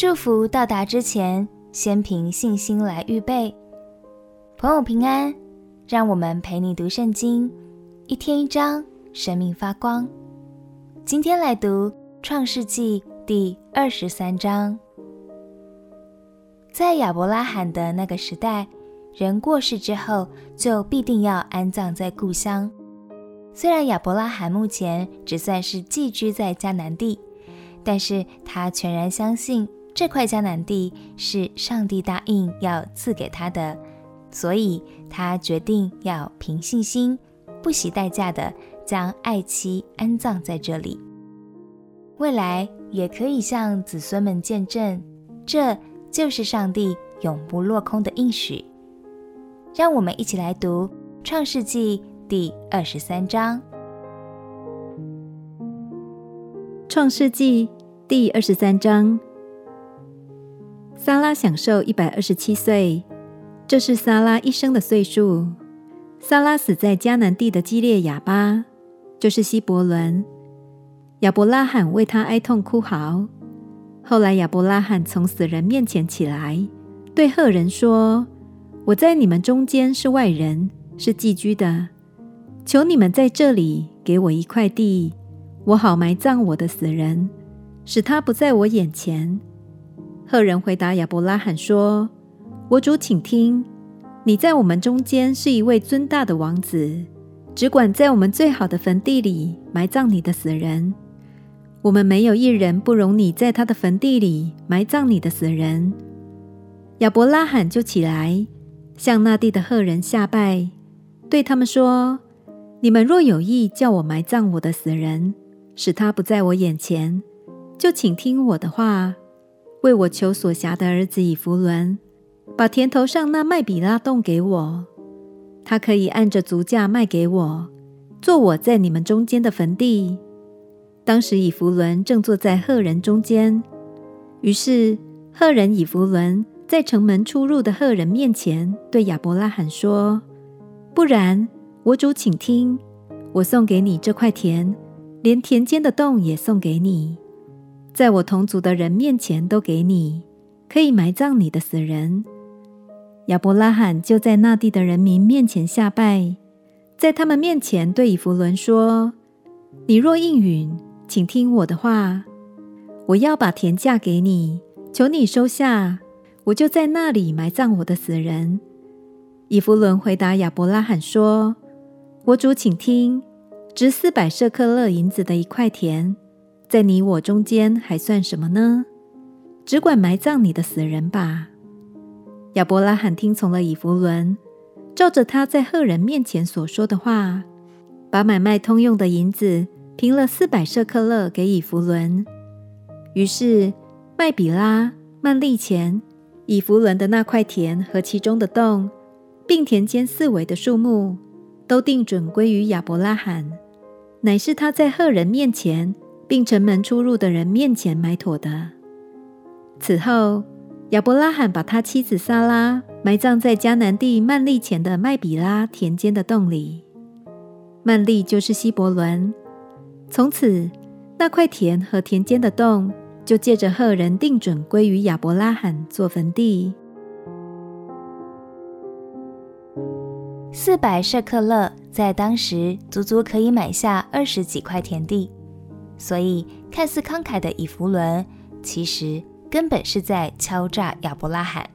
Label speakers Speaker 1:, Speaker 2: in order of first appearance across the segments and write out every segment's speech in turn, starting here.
Speaker 1: 祝福到达之前，先凭信心来预备。朋友平安，让我们陪你读圣经，一天一章，生命发光。今天来读创世纪第二十三章。在亚伯拉罕的那个时代，人过世之后，就必定要安葬在故乡。虽然亚伯拉罕目前只算是寄居在迦南地，但是他全然相信这块迦南地是上帝答应要赐给他的，所以他决定要凭信心，不惜代价的将爱妻安葬在这里。未来也可以向子孙们见证，这就是上帝永不落空的应许。让我们一起来读《创世纪》第二十三章。
Speaker 2: 《创世纪》第二十三章，撒拉享受一百二十七岁，这是撒拉一生的岁数。撒拉死在迦南地的基列雅巴，就是希伯伦。亚伯拉罕为他哀痛哭嚎。后来亚伯拉罕从死人面前起来，对赫人说：“我在你们中间是外人，是寄居的。求你们在这里给我一块地。”我好埋葬我的死人，使他不在我眼前。赫人回答亚伯拉罕说：“我主，请听，你在我们中间是一位尊大的王子，只管在我们最好的坟地里埋葬你的死人。我们没有一人不容你在他的坟地里埋葬你的死人。”亚伯拉罕就起来，向那地的赫人下拜，对他们说：“你们若有意叫我埋葬我的死人，”使他不在我眼前，就请听我的话，为我求所辖的儿子以弗伦，把田头上那麦比拉洞给我，他可以按着足价卖给我，做我在你们中间的坟地。当时以弗伦正坐在赫人中间，于是赫人以弗伦在城门出入的赫人面前对亚伯拉罕说：“不然，我主请听，我送给你这块田。”连田间的洞也送给你，在我同族的人面前都给你，可以埋葬你的死人。亚伯拉罕就在那地的人民面前下拜，在他们面前对以弗伦说：“你若应允，请听我的话，我要把田嫁给你，求你收下，我就在那里埋葬我的死人。”以弗伦回答亚伯拉罕说：“我主，请听。”值四百舍客勒银子的一块田，在你我中间还算什么呢？只管埋葬你的死人吧。亚伯拉罕听从了以弗伦，照着他在赫人面前所说的话，把买卖通用的银子平了四百舍客勒给以弗伦。于是麦比拉、曼利前、以弗伦的那块田和其中的洞，并田间四围的树木，都定准归于亚伯拉罕。乃是他在赫人面前，并城门出入的人面前买妥的。此后，亚伯拉罕把他妻子撒拉埋葬在迦南地曼利前的麦比拉田间的洞里。曼利就是希伯伦。从此，那块田和田间的洞就借着赫人定准归于亚伯拉罕做坟地。
Speaker 1: 四百舍客勒在当时足足可以买下二十几块田地，所以看似慷慨的以弗伦，其实根本是在敲诈亚伯拉罕。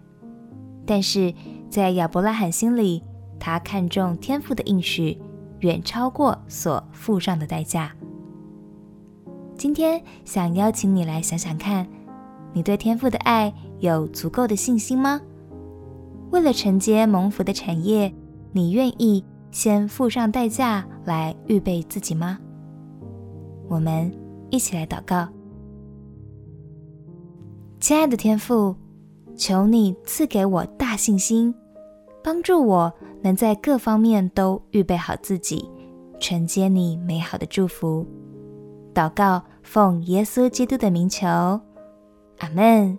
Speaker 1: 但是在亚伯拉罕心里，他看重天赋的应许，远超过所付上的代价。今天想邀请你来想想看，你对天赋的爱有足够的信心吗？为了承接蒙福的产业，你愿意先付上代价来预备自己吗？我们一起来祷告。亲爱的天父，求你赐给我大信心，帮助我能在各方面都预备好自己，承接你美好的祝福。祷告，奉耶稣基督的名求，阿门。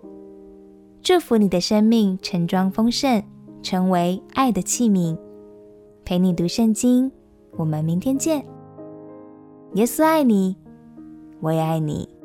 Speaker 1: 祝福你的生命盛装丰盛，成为爱的器皿。陪你读圣经，我们明天见。耶稣爱你，我也爱你。